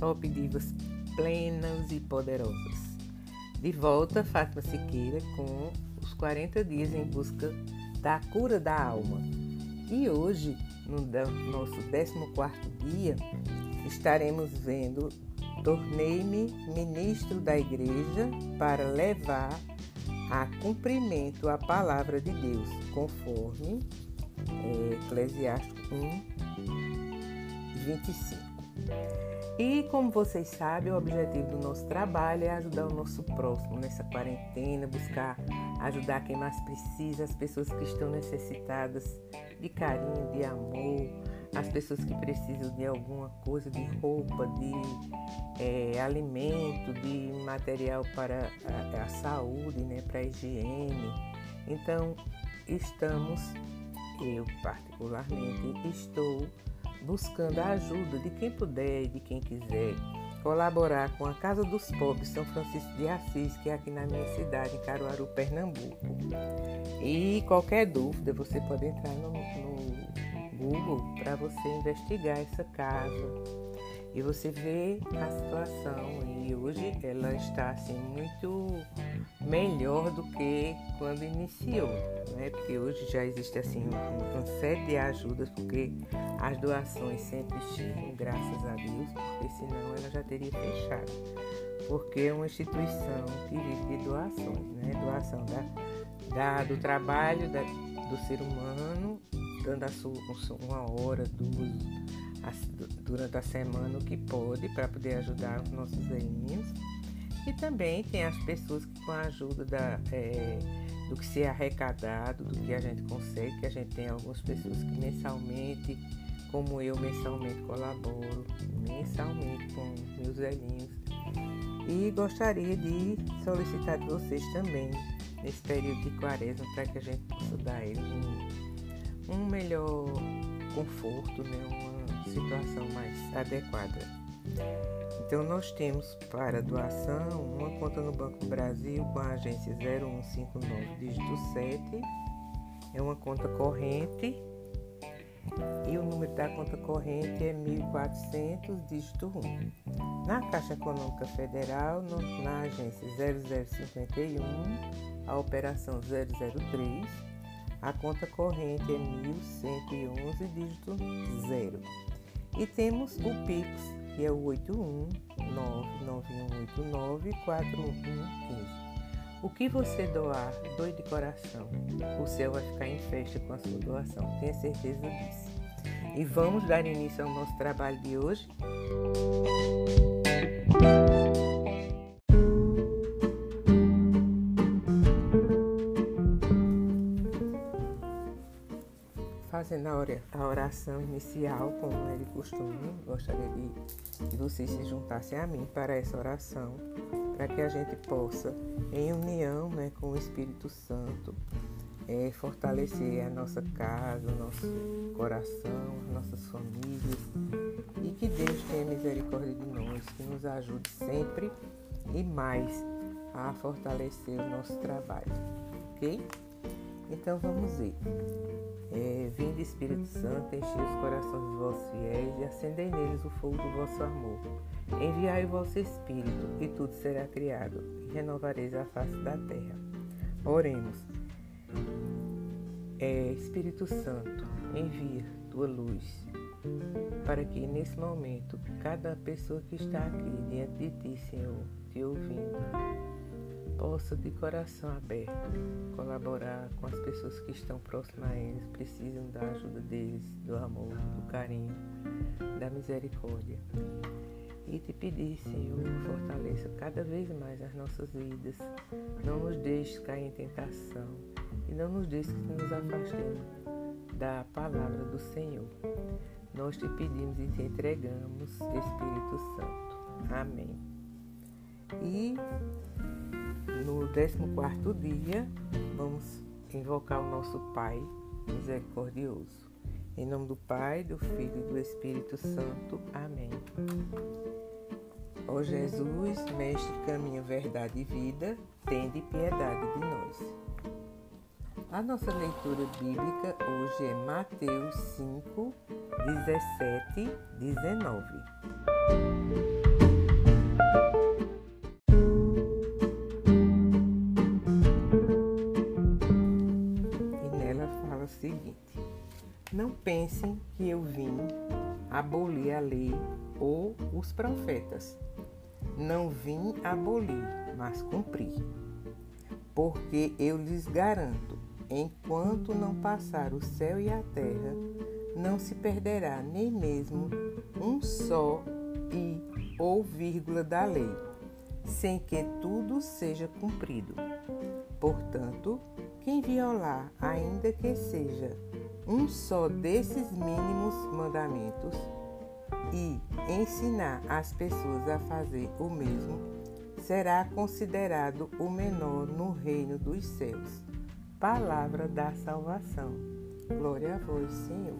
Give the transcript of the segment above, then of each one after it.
top divas plenas e poderosas. De volta, Fátima Siqueira com os 40 dias em busca da cura da alma. E hoje, no nosso 14 dia, estaremos vendo Tornei-me ministro da igreja para levar a cumprimento a palavra de Deus, conforme é, Eclesiastes 1, 25. E como vocês sabem, o objetivo do nosso trabalho é ajudar o nosso próximo nessa quarentena, buscar ajudar quem mais precisa, as pessoas que estão necessitadas de carinho, de amor, as pessoas que precisam de alguma coisa, de roupa, de é, alimento, de material para a, a saúde, né, para a higiene. Então, estamos, eu particularmente, estou buscando a ajuda de quem puder e de quem quiser colaborar com a Casa dos Pobres São Francisco de Assis, que é aqui na minha cidade, em Caruaru, Pernambuco. E qualquer dúvida, você pode entrar no, no Google para você investigar essa casa e você vê a situação e hoje ela está assim muito melhor do que quando iniciou, né? Porque hoje já existe assim uma série de ajudas, porque as doações sempre chegam, graças a Deus, porque senão ela já teria fechado. Porque é uma instituição que vive de doações, né? Doação da, da do trabalho da, do ser humano, dando a sua uma hora, duas durante a semana o que pode para poder ajudar os nossos velhinhos. E também tem as pessoas que com a ajuda da, é, do que se é arrecadado, do que a gente consegue, que a gente tem algumas pessoas que mensalmente, como eu mensalmente colaboro, mensalmente com meus velhinhos. E gostaria de solicitar de vocês também, nesse período de quaresma, para que a gente possa dar a eles um, um melhor conforto, né? uma situação mais adequada. Então, nós temos para doação uma conta no Banco Brasil com a agência 0159, dígito 7, é uma conta corrente e o número da conta corrente é 1400, dígito 1. Na Caixa Econômica Federal, na agência 0051, a operação 003, a conta corrente é 1111, dígito 0. E temos o Pix, que é o 81991894115. O que você doar, doe de coração. O céu vai ficar em festa com a sua doação, tenha certeza disso. E vamos dar início ao nosso trabalho de hoje? Fazendo a oração inicial, como é de costume, gostaria de que vocês se juntassem a mim para essa oração, para que a gente possa, em união né, com o Espírito Santo, é, fortalecer a nossa casa, o nosso coração, as nossas famílias e que Deus tenha misericórdia de nós, que nos ajude sempre e mais a fortalecer o nosso trabalho, ok? Então vamos ver. É, Vinde Espírito Santo, enchei os corações dos vossos fiéis e acendei neles o fogo do vosso amor. Enviai o vosso Espírito, e tudo será criado, e renovareis a face da terra. Oremos. É, Espírito Santo, envia tua luz, para que nesse momento cada pessoa que está aqui diante de ti, Senhor, te ouvindo, possa de coração aberto colaborar com as pessoas que estão próximas a eles, precisam da ajuda deles, do amor, do carinho, da misericórdia. E te pedir, Senhor, fortaleça cada vez mais as nossas vidas. Não nos deixes cair em tentação e não nos deixes que nos afastemos da palavra do Senhor. Nós te pedimos e te entregamos, Espírito Santo. Amém. E no 14 dia, vamos invocar o nosso Pai misericordioso. Em nome do Pai, do Filho e do Espírito Santo. Amém. Ó Jesus, Mestre, caminho, verdade e vida, tende piedade de nós. A nossa leitura bíblica hoje é Mateus 5, 17, 19. Pensem que eu vim abolir a lei ou os profetas. Não vim abolir, mas cumprir. Porque eu lhes garanto, enquanto não passar o céu e a terra, não se perderá nem mesmo um só i ou vírgula da lei, sem que tudo seja cumprido. Portanto, quem violar, ainda que seja um só desses mínimos mandamentos, e ensinar as pessoas a fazer o mesmo, será considerado o menor no reino dos céus. Palavra da salvação. Glória a vós, Senhor.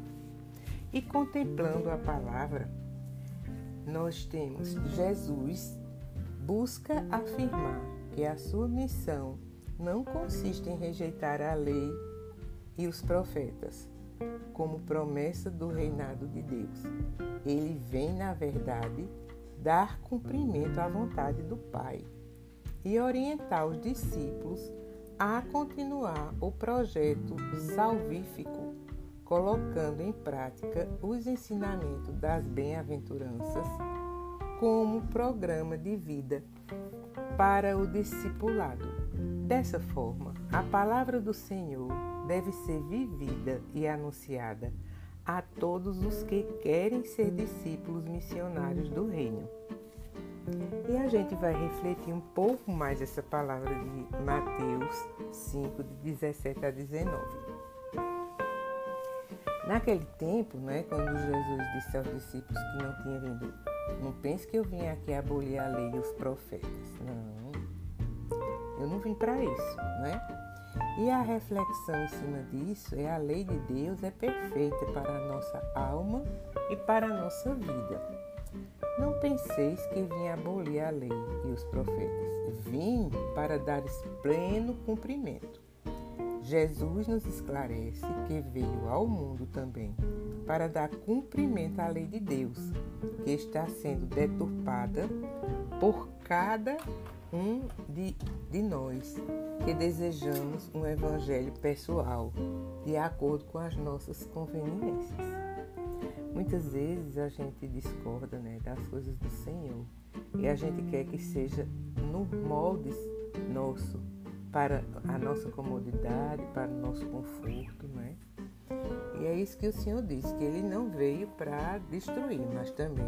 E contemplando a palavra, nós temos Jesus busca afirmar que a sua missão não consiste em rejeitar a lei e os profetas como promessa do reinado de Deus. Ele vem, na verdade, dar cumprimento à vontade do Pai e orientar os discípulos a continuar o projeto salvífico, colocando em prática os ensinamentos das bem-aventuranças como programa de vida para o discipulado. Dessa forma, a palavra do Senhor deve ser vivida e anunciada a todos os que querem ser discípulos missionários do Reino. E a gente vai refletir um pouco mais essa palavra de Mateus 5, de 17 a 19. Naquele tempo, né, quando Jesus disse aos discípulos que não tinha vindo, não pense que eu vim aqui abolir a lei e os profetas. Não, eu não vim para isso, né? E a reflexão em cima disso é a lei de Deus é perfeita para a nossa alma e para a nossa vida. Não penseis que vim abolir a lei e os profetas. Vim para dar pleno cumprimento. Jesus nos esclarece que veio ao mundo também para dar cumprimento à lei de Deus, que está sendo deturpada por cada um de, de nós que desejamos um evangelho pessoal, de acordo com as nossas conveniências. Muitas vezes a gente discorda né, das coisas do Senhor e a gente quer que seja no molde nosso, para a nossa comodidade, para o nosso conforto, né? E é isso que o Senhor diz, que Ele não veio para destruir, mas também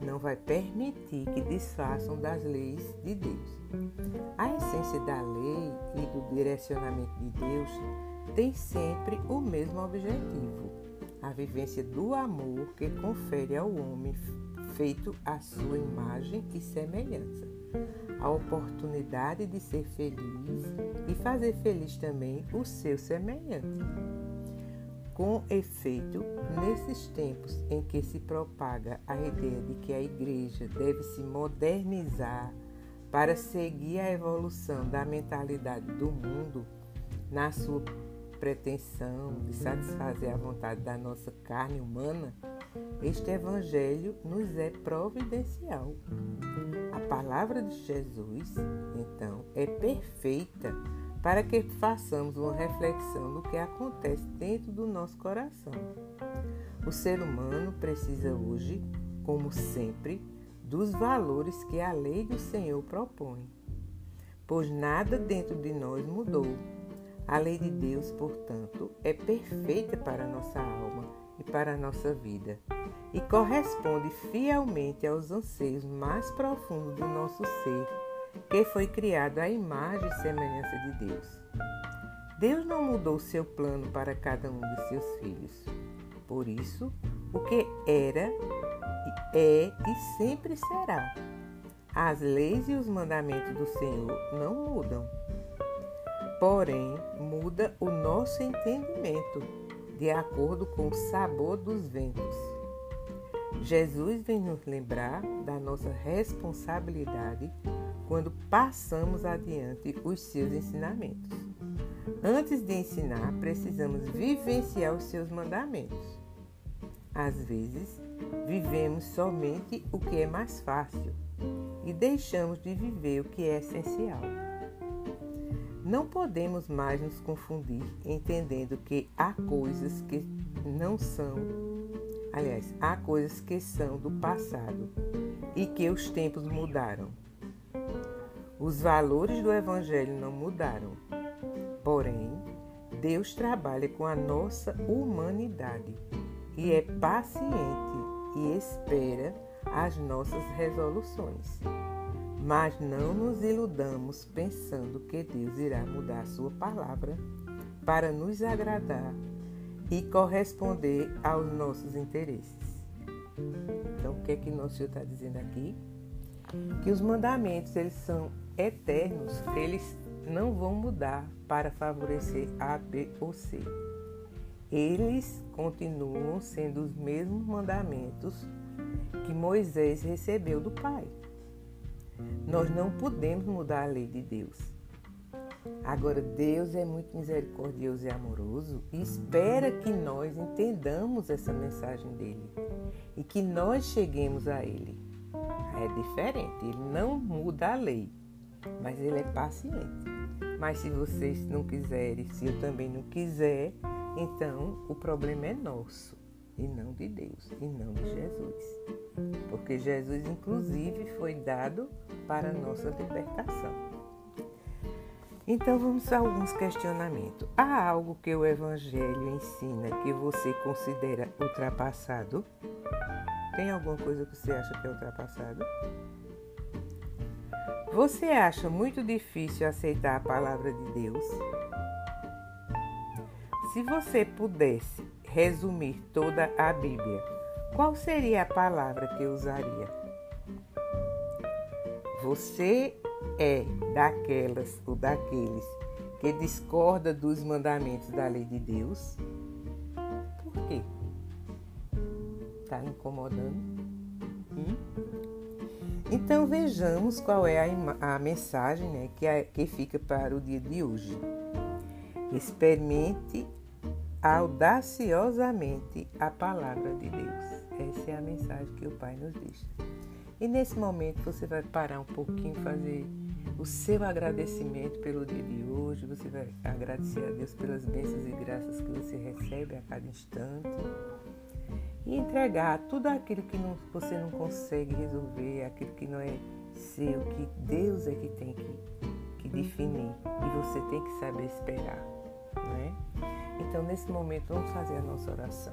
não vai permitir que desfaçam das leis de Deus. A essência da lei e do direcionamento de Deus tem sempre o mesmo objetivo: a vivência do amor que confere ao homem feito à sua imagem e semelhança, a oportunidade de ser feliz e fazer feliz também o seu semelhante. Com efeito, nesses tempos em que se propaga a ideia de que a igreja deve se modernizar para seguir a evolução da mentalidade do mundo na sua pretensão de satisfazer a vontade da nossa carne humana, este evangelho nos é providencial. A palavra de Jesus, então, é perfeita para que façamos uma reflexão do que acontece dentro do nosso coração. O ser humano precisa hoje, como sempre, dos valores que a lei do Senhor propõe, pois nada dentro de nós mudou. A lei de Deus, portanto, é perfeita para a nossa alma e para a nossa vida e corresponde fielmente aos anseios mais profundos do nosso ser que foi criado à imagem e semelhança de Deus. Deus não mudou seu plano para cada um de seus filhos. Por isso, o que era, é e sempre será. As leis e os mandamentos do Senhor não mudam. Porém, muda o nosso entendimento de acordo com o sabor dos ventos. Jesus vem nos lembrar da nossa responsabilidade quando passamos adiante os seus ensinamentos. Antes de ensinar, precisamos vivenciar os seus mandamentos. Às vezes, vivemos somente o que é mais fácil e deixamos de viver o que é essencial. Não podemos mais nos confundir entendendo que há coisas que não são, aliás, há coisas que são do passado e que os tempos mudaram. Os valores do Evangelho não mudaram. Porém, Deus trabalha com a nossa humanidade e é paciente e espera as nossas resoluções. Mas não nos iludamos pensando que Deus irá mudar a sua palavra para nos agradar e corresponder aos nossos interesses. Então, o que é que nosso Senhor está dizendo aqui? Que os mandamentos, eles são eternos, eles não vão mudar para favorecer A, B ou C. Eles continuam sendo os mesmos mandamentos que Moisés recebeu do Pai. Nós não podemos mudar a lei de Deus. Agora, Deus é muito misericordioso e amoroso e espera que nós entendamos essa mensagem dele e que nós cheguemos a ele. É diferente, ele não muda a lei, mas ele é paciente. Mas se vocês não quiserem, se eu também não quiser, então o problema é nosso e não de Deus, e não de Jesus. Porque Jesus, inclusive, foi dado para nossa libertação. Então vamos a alguns questionamentos. Há algo que o Evangelho ensina que você considera ultrapassado? Tem alguma coisa que você acha que é ultrapassado? Você acha muito difícil aceitar a palavra de Deus? Se você pudesse resumir toda a Bíblia, qual seria a palavra que usaria? Você é daquelas ou daqueles que discorda dos mandamentos da lei de Deus? Por quê? Está incomodando? Hum? Então vejamos qual é a, a mensagem né, que, é, que fica para o dia de hoje. Experimente audaciosamente a palavra de Deus. Essa é a mensagem que o Pai nos deixa. E nesse momento você vai parar um pouquinho, fazer o seu agradecimento pelo dia de hoje. Você vai agradecer a Deus pelas bênçãos e graças que você recebe a cada instante. E entregar tudo aquilo que não, você não consegue resolver, aquilo que não é seu, que Deus é que tem que, que definir. E você tem que saber esperar. Não é? Então, nesse momento, vamos fazer a nossa oração.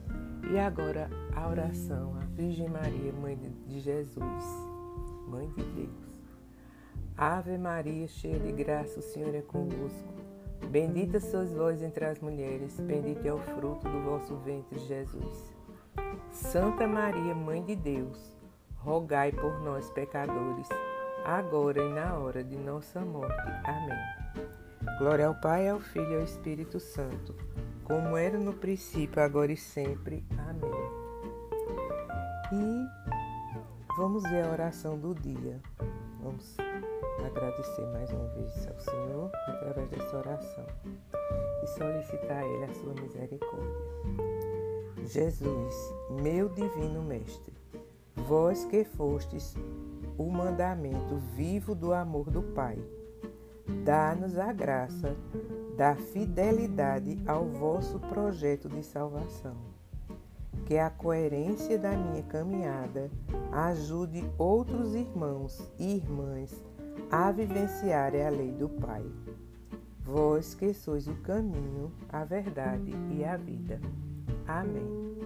E agora a oração à Virgem Maria, Mãe de Jesus. Mãe de Deus. Ave Maria, cheia de graça, o Senhor é convosco. Bendita sois vós entre as mulheres, bendito é o fruto do vosso ventre, Jesus. Santa Maria, Mãe de Deus, rogai por nós, pecadores, agora e na hora de nossa morte. Amém. Glória ao Pai, ao Filho e ao Espírito Santo, como era no princípio, agora e sempre. Amém. E Vamos ver a oração do dia. Vamos agradecer mais uma vez ao Senhor através dessa oração e solicitar a Ele a sua misericórdia. Jesus, meu divino Mestre, vós que fostes o mandamento vivo do amor do Pai, dá-nos a graça da fidelidade ao vosso projeto de salvação que a coerência da minha caminhada ajude outros irmãos e irmãs a vivenciarem a lei do Pai. Vós que sois o caminho, a verdade e a vida. Amém.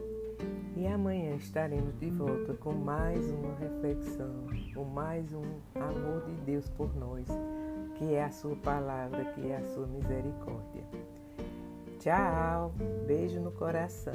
E amanhã estaremos de volta com mais uma reflexão, com mais um amor de Deus por nós, que é a sua palavra, que é a sua misericórdia. Tchau, beijo no coração.